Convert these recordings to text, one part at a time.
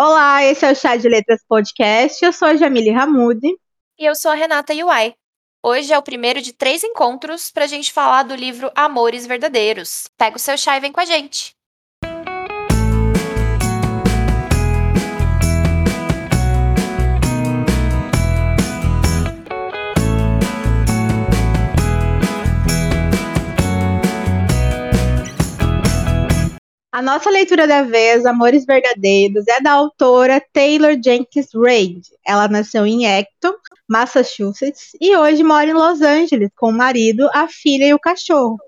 Olá, esse é o Chá de Letras Podcast. Eu sou a Jamile Hamoud. E eu sou a Renata Yuai. Hoje é o primeiro de três encontros para a gente falar do livro Amores Verdadeiros. Pega o seu chá e vem com a gente. A nossa leitura da vez, Amores Verdadeiros, é da autora Taylor Jenkins Reid. Ela nasceu em Acton, Massachusetts, e hoje mora em Los Angeles com o marido, a filha e o cachorro.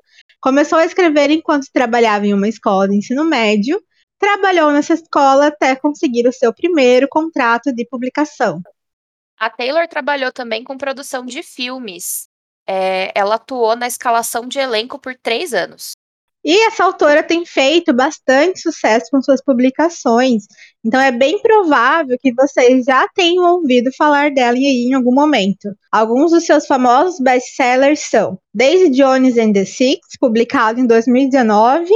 Começou a escrever enquanto trabalhava em uma escola de ensino médio, trabalhou nessa escola até conseguir o seu primeiro contrato de publicação. A Taylor trabalhou também com produção de filmes. É, ela atuou na escalação de elenco por três anos. E essa autora tem feito bastante sucesso com suas publicações, então é bem provável que vocês já tenham ouvido falar dela em algum momento. Alguns dos seus famosos best-sellers são Daisy Jones and the Six, publicado em 2019,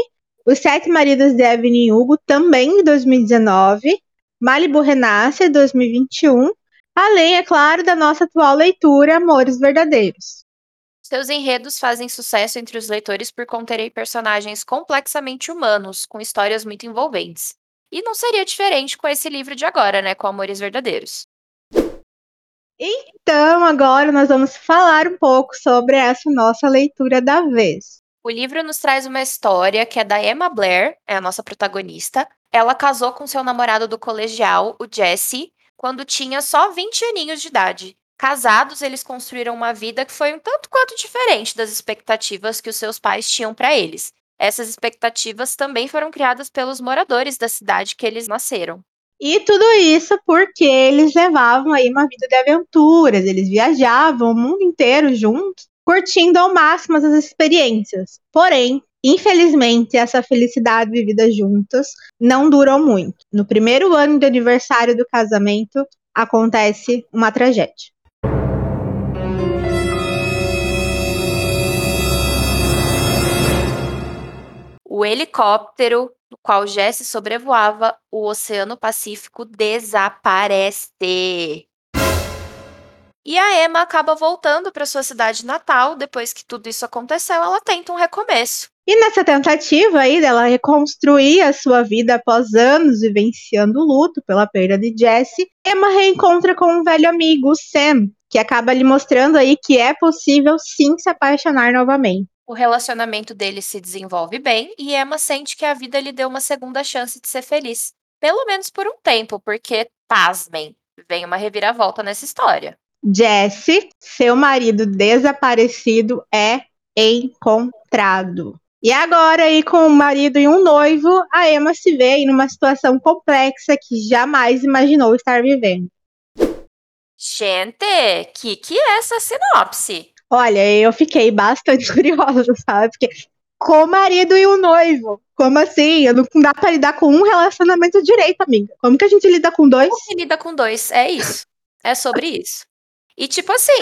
Os Sete Maridos de Evelyn Hugo, também em 2019, Malibu Renasce, 2021, além, é claro, da nossa atual leitura Amores Verdadeiros. Seus enredos fazem sucesso entre os leitores por conterem personagens complexamente humanos, com histórias muito envolventes. E não seria diferente com esse livro de agora, né? Com Amores Verdadeiros. Então, agora nós vamos falar um pouco sobre essa nossa leitura da vez. O livro nos traz uma história que é da Emma Blair, é a nossa protagonista. Ela casou com seu namorado do colegial, o Jesse, quando tinha só 20 aninhos de idade. Casados, eles construíram uma vida que foi um tanto quanto diferente das expectativas que os seus pais tinham para eles. Essas expectativas também foram criadas pelos moradores da cidade que eles nasceram. E tudo isso porque eles levavam aí uma vida de aventuras, eles viajavam o mundo inteiro juntos, curtindo ao máximo as experiências. Porém, infelizmente, essa felicidade vivida juntos não durou muito. No primeiro ano de aniversário do casamento, acontece uma tragédia. O helicóptero no qual Jesse sobrevoava o Oceano Pacífico desaparece. E a Emma acaba voltando para sua cidade natal. Depois que tudo isso aconteceu, ela tenta um recomeço. E nessa tentativa aí dela reconstruir a sua vida após anos vivenciando o luto pela perda de Jesse, Emma reencontra com um velho amigo, Sam, que acaba lhe mostrando aí que é possível sim se apaixonar novamente. O relacionamento deles se desenvolve bem e Emma sente que a vida lhe deu uma segunda chance de ser feliz. Pelo menos por um tempo, porque, pasmem, vem uma reviravolta nessa história. Jesse, seu marido desaparecido, é encontrado. E agora, aí, com o marido e um noivo, a Emma se vê em uma situação complexa que jamais imaginou estar vivendo. Gente, que que é essa sinopse? Olha, eu fiquei bastante curiosa, sabe? Porque com o marido e o noivo. Como assim? Não dá pra lidar com um relacionamento direito, amiga. Como que a gente lida com dois? Como que lida com dois? É isso. É sobre isso. E tipo assim,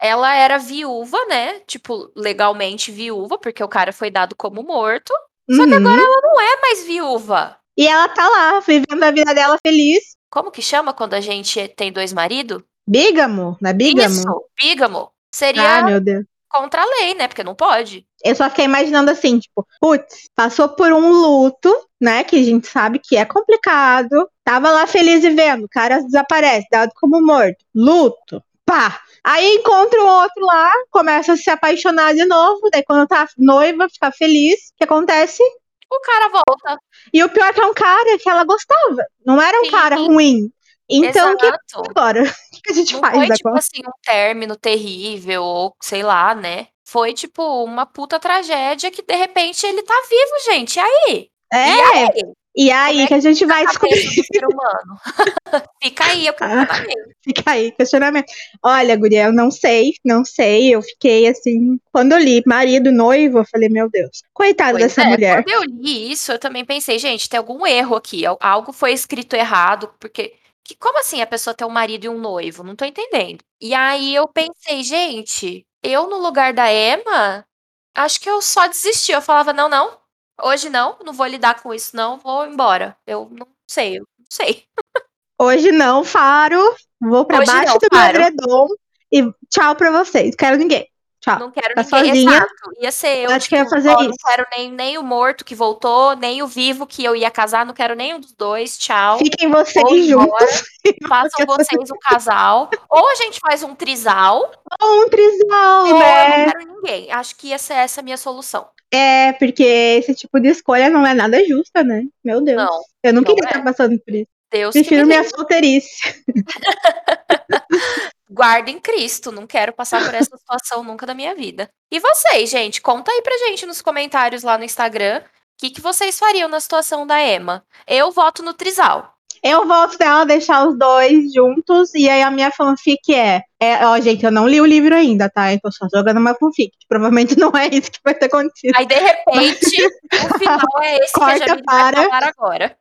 ela era viúva, né? Tipo, legalmente viúva, porque o cara foi dado como morto. Só que agora Uhum. ela não é mais viúva. E ela tá lá, vivendo a vida dela feliz. Como que chama quando a gente tem dois maridos? Bígamo, não é bígamo? Isso, bígamo. Seria Ah, meu Deus. contra a lei, né? Porque não pode. Eu só fiquei imaginando assim, tipo, putz, passou por um luto, né? Que a gente sabe que é complicado. Tava lá feliz e vendo, o cara desaparece, dado como morto. Luto, pá. Aí encontra um outro lá, começa a se apaixonar de novo. Daí quando tá noiva, fica feliz. O que acontece? O cara volta. E o pior é que é um cara que ela gostava. Não era um Sim. cara ruim. Então, que agora? O que a gente Não faz foi, agora? tipo assim, um término terrível, ou sei lá, né? Foi, tipo, uma puta tragédia que, de repente, ele tá vivo, gente. E aí? E É, aí? e aí é que a gente vai descobrir. do ser humano. Fica aí o questionamento. Fica aí, questionamento. Olha, guria, eu não sei, não sei. Eu fiquei assim, quando eu li marido, noivo, eu falei, meu Deus, coitada Pois dessa é, mulher. Quando eu li isso, eu também pensei, gente, tem algum erro aqui. al- Algo foi escrito errado, porque. Que, como assim a pessoa ter um marido e um noivo? Não tô entendendo. E aí eu pensei, gente, eu no lugar da Emma, acho que eu só desisti. Eu falava, não, não, hoje não, não vou lidar com isso, não, vou embora. Eu não sei, eu sei. Hoje não, Faro. Vou pra Hoje baixo não, do meu edredom e tchau pra vocês. Quero ninguém. Tchau. Não quero Tá ninguém. sozinha? Exato. Ia ser eu. Acho que ia tipo, fazer ó, Não isso. quero nem, nem o morto que voltou, nem o vivo que eu ia casar. Não quero nenhum dos dois. Tchau. Fiquem vocês Vou juntos. Façam vocês um casal. Ou a gente faz um trisal. Ou um trisal, Ou eu né? não quero ninguém. Acho que ia ser essa a minha solução. É, porque esse tipo de escolha não é nada justa, né? Meu Deus. Não, eu não não queria é. estar passando por isso. Deus Prefiro minha solteirice. Guarda em Cristo. Não quero passar por essa situação nunca da minha vida. E vocês, gente? Conta aí pra gente nos comentários lá no Instagram. O que, que vocês fariam na situação da Emma? Eu voto no trisal. Eu volto dela deixar os dois juntos, e aí a minha fanfic é, é. Ó, gente, eu não li o livro ainda, tá? Eu tô só jogando uma fanfic. Provavelmente não é isso que vai ter acontecido. Aí, de repente, o final é esse que a Corta Jamile para. vai falar agora.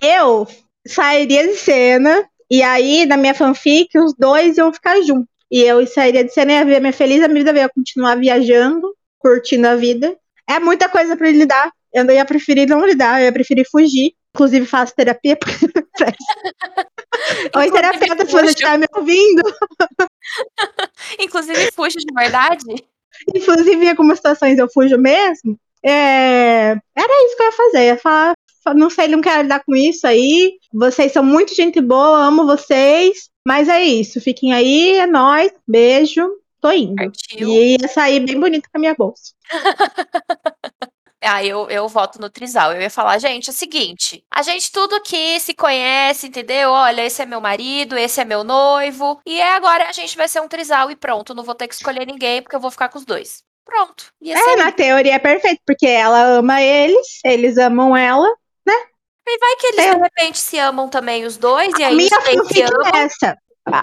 Eu sairia de cena, e aí, na minha fanfic, os dois iam ficar juntos. E eu sairia de cena e ia ver minha feliz, a minha vida ia continuar viajando, curtindo a vida. É muita coisa pra lidar. Eu não ia preferir não lidar, eu ia preferir fugir. Inclusive, faço terapia. isso. Oi, terapeuta, se você estiver me ouvindo. Inclusive, fujo de verdade. Inclusive, em algumas situações eu fujo mesmo. É, Era isso que eu ia fazer. Eu ia falar, não sei, não quero lidar com isso aí. Vocês são muito gente boa, amo vocês. Mas é isso. Fiquem aí, é nóis. Beijo. Tô indo. Partiu. E ia sair bem bonito com a minha bolsa. Ah, eu, eu voto no Trisal. Eu ia falar, gente, é o seguinte: a gente tudo aqui se conhece, entendeu? Olha, esse é meu marido, esse é meu noivo. E é agora a gente vai ser um Trisal e pronto. Não vou ter que escolher ninguém, porque eu vou ficar com os dois. Pronto. É, ser. na teoria é perfeito, porque ela ama eles, eles amam ela. E vai que eles, É. de repente, se amam também os dois, e A aí minha três se amam. é essa.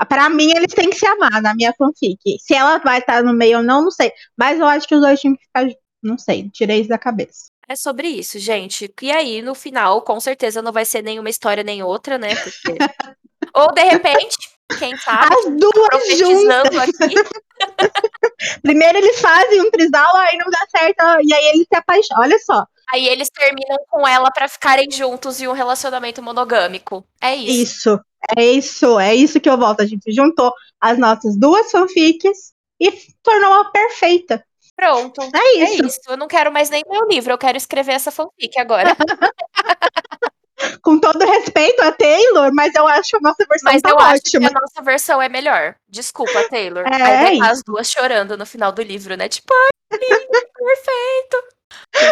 Pra mim, eles têm que se amar na minha fanfic. Se ela vai estar no meio ou não, não sei. Mas eu acho que os dois tinham que ficar. Não sei, tirei isso da cabeça. É sobre isso, gente. E aí, no final, com certeza não vai ser nenhuma história nem outra, né? Porque... Ou, de repente, quem sabe, As duas juntas. Primeiro eles fazem um trisal, aí não dá certo, e aí eles se apaixonam. Olha só, aí eles terminam com ela pra ficarem juntos em um relacionamento monogâmico. É isso. isso. É isso, é isso que eu volto. A gente juntou as nossas duas fanfics e tornou uma perfeita. Pronto. É É isso. isso. Eu não quero mais nem meu livro, eu quero escrever essa fanfic agora. Com todo respeito a Taylor, mas eu acho que a nossa versão Mas tá eu acho que a nossa versão é melhor. Desculpa, Taylor. É, Aí é as duas chorando no final do livro, né? Tipo, ai, perfeito.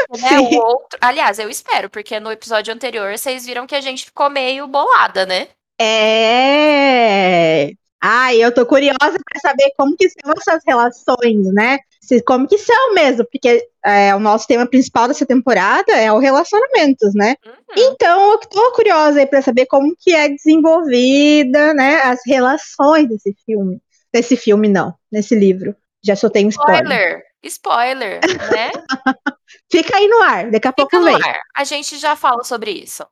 Porque, né, o outro... Aliás, eu espero, porque no episódio anterior vocês viram que a gente ficou meio bolada, né? É. Ai, eu tô curiosa pra saber como que são essas relações, né? Como que são mesmo, porque é, o nosso tema principal dessa temporada é o relacionamentos, né? Uhum. Então, eu tô curiosa aí pra saber como que é desenvolvida, né, as relações desse filme. Desse filme, não, nesse livro. Já soltei um spoiler. Spoiler. Spoiler, né? Fica aí no ar, daqui a pouco Fica no vem. ar. A gente já fala sobre isso.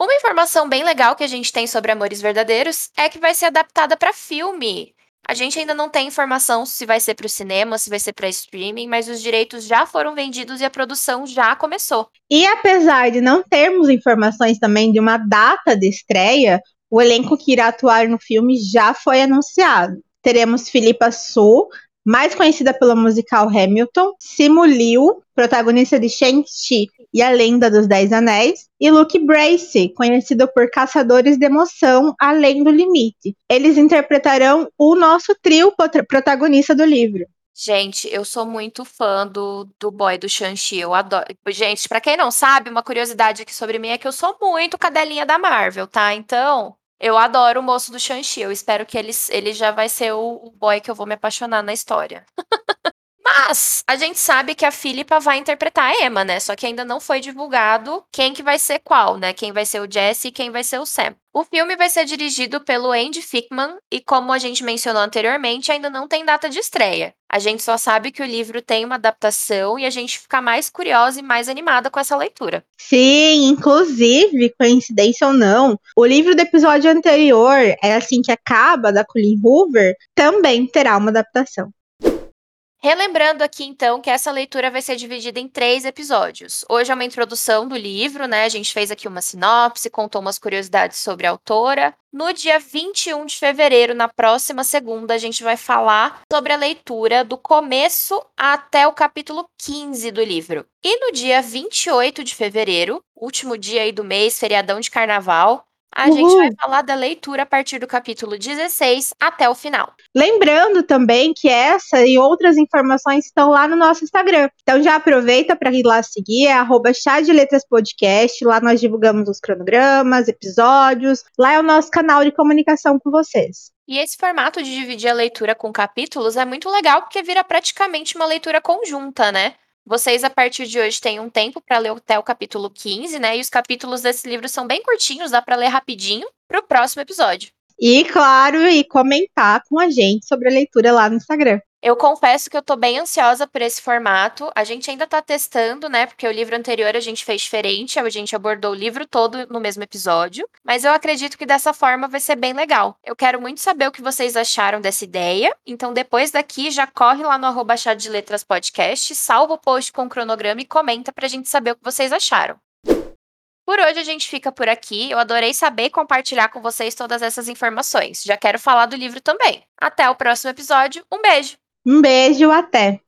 Uma informação bem legal que a gente tem sobre Amores Verdadeiros é que vai ser adaptada para filme. A gente ainda não tem informação se vai ser para o cinema, se vai ser para streaming, mas os direitos já foram vendidos e a produção já começou. E apesar de não termos informações também de uma data de estreia, o elenco que irá atuar no filme já foi anunciado. Teremos Philippa Su, mais conhecida pelo musical Hamilton, Simu Liu, protagonista de Shang-Chi e a Lenda dos Dez Anéis, e Luke Bracey, conhecido por Caçadores de Emoção Além do Limite. Eles interpretarão o nosso trio prota- protagonista do livro. Gente, eu sou muito fã do, do boy do Shang-Chi. Eu adoro. Gente, pra quem não sabe, uma curiosidade aqui sobre mim é que eu sou muito cadelinha da Marvel, tá? Então, eu adoro o moço do Shang-Chi. Eu espero que ele, ele já vai ser o, o boy que eu vou me apaixonar na história. Mas a gente sabe que a Philippa vai interpretar a Emma, né? Só que ainda não foi divulgado quem que vai ser qual, né? Quem vai ser o Jesse e quem vai ser o Sam. O filme vai ser dirigido pelo Andy Fickman e, como a gente mencionou anteriormente, ainda não tem data de estreia. A gente só sabe que o livro tem uma adaptação e a gente fica mais curiosa e mais animada com essa leitura. Sim, inclusive, coincidência ou não, o livro do episódio anterior, é assim que acaba, da Colleen Hoover, também terá uma adaptação. Relembrando aqui, então, que essa leitura vai ser dividida em três episódios. Hoje é uma introdução do livro, né? A gente fez aqui uma sinopse, contou umas curiosidades sobre a autora. No dia 21 de fevereiro, na próxima segunda, a gente vai falar sobre a leitura do começo até o capítulo 15 do livro. E no dia 28 de fevereiro, último dia aí do mês, feriadão de carnaval, a Uhul. gente vai falar da leitura a partir do capítulo 16 até o final. Lembrando também que essa e outras informações estão lá no nosso Instagram. Então já aproveita para ir lá seguir, é arroba chá de letras podcast. Lá nós divulgamos os cronogramas, episódios. Lá é o nosso canal de comunicação com vocês. E esse formato de dividir a leitura com capítulos é muito legal porque vira praticamente uma leitura conjunta, né? Vocês, a partir de hoje, têm um tempo para ler até o capítulo 15, né? E os capítulos desse livro são bem curtinhos, dá para ler rapidinho para o próximo episódio. E, claro, e comentar com a gente sobre a leitura lá no Instagram. Eu confesso que eu tô bem ansiosa por esse formato. A gente ainda tá testando, né? Porque o livro anterior a gente fez diferente, a gente abordou o livro todo no mesmo episódio. Mas eu acredito que dessa forma vai ser bem legal. Eu quero muito saber o que vocês acharam dessa ideia. Então, depois daqui, já corre lá no arroba chá de letras podcast, salva o post com o cronograma e comenta pra gente saber o que vocês acharam. Por hoje a gente fica por aqui. Eu adorei saber e compartilhar com vocês todas essas informações. Já quero falar do livro também. Até o próximo episódio. Um beijo! Um beijo, até!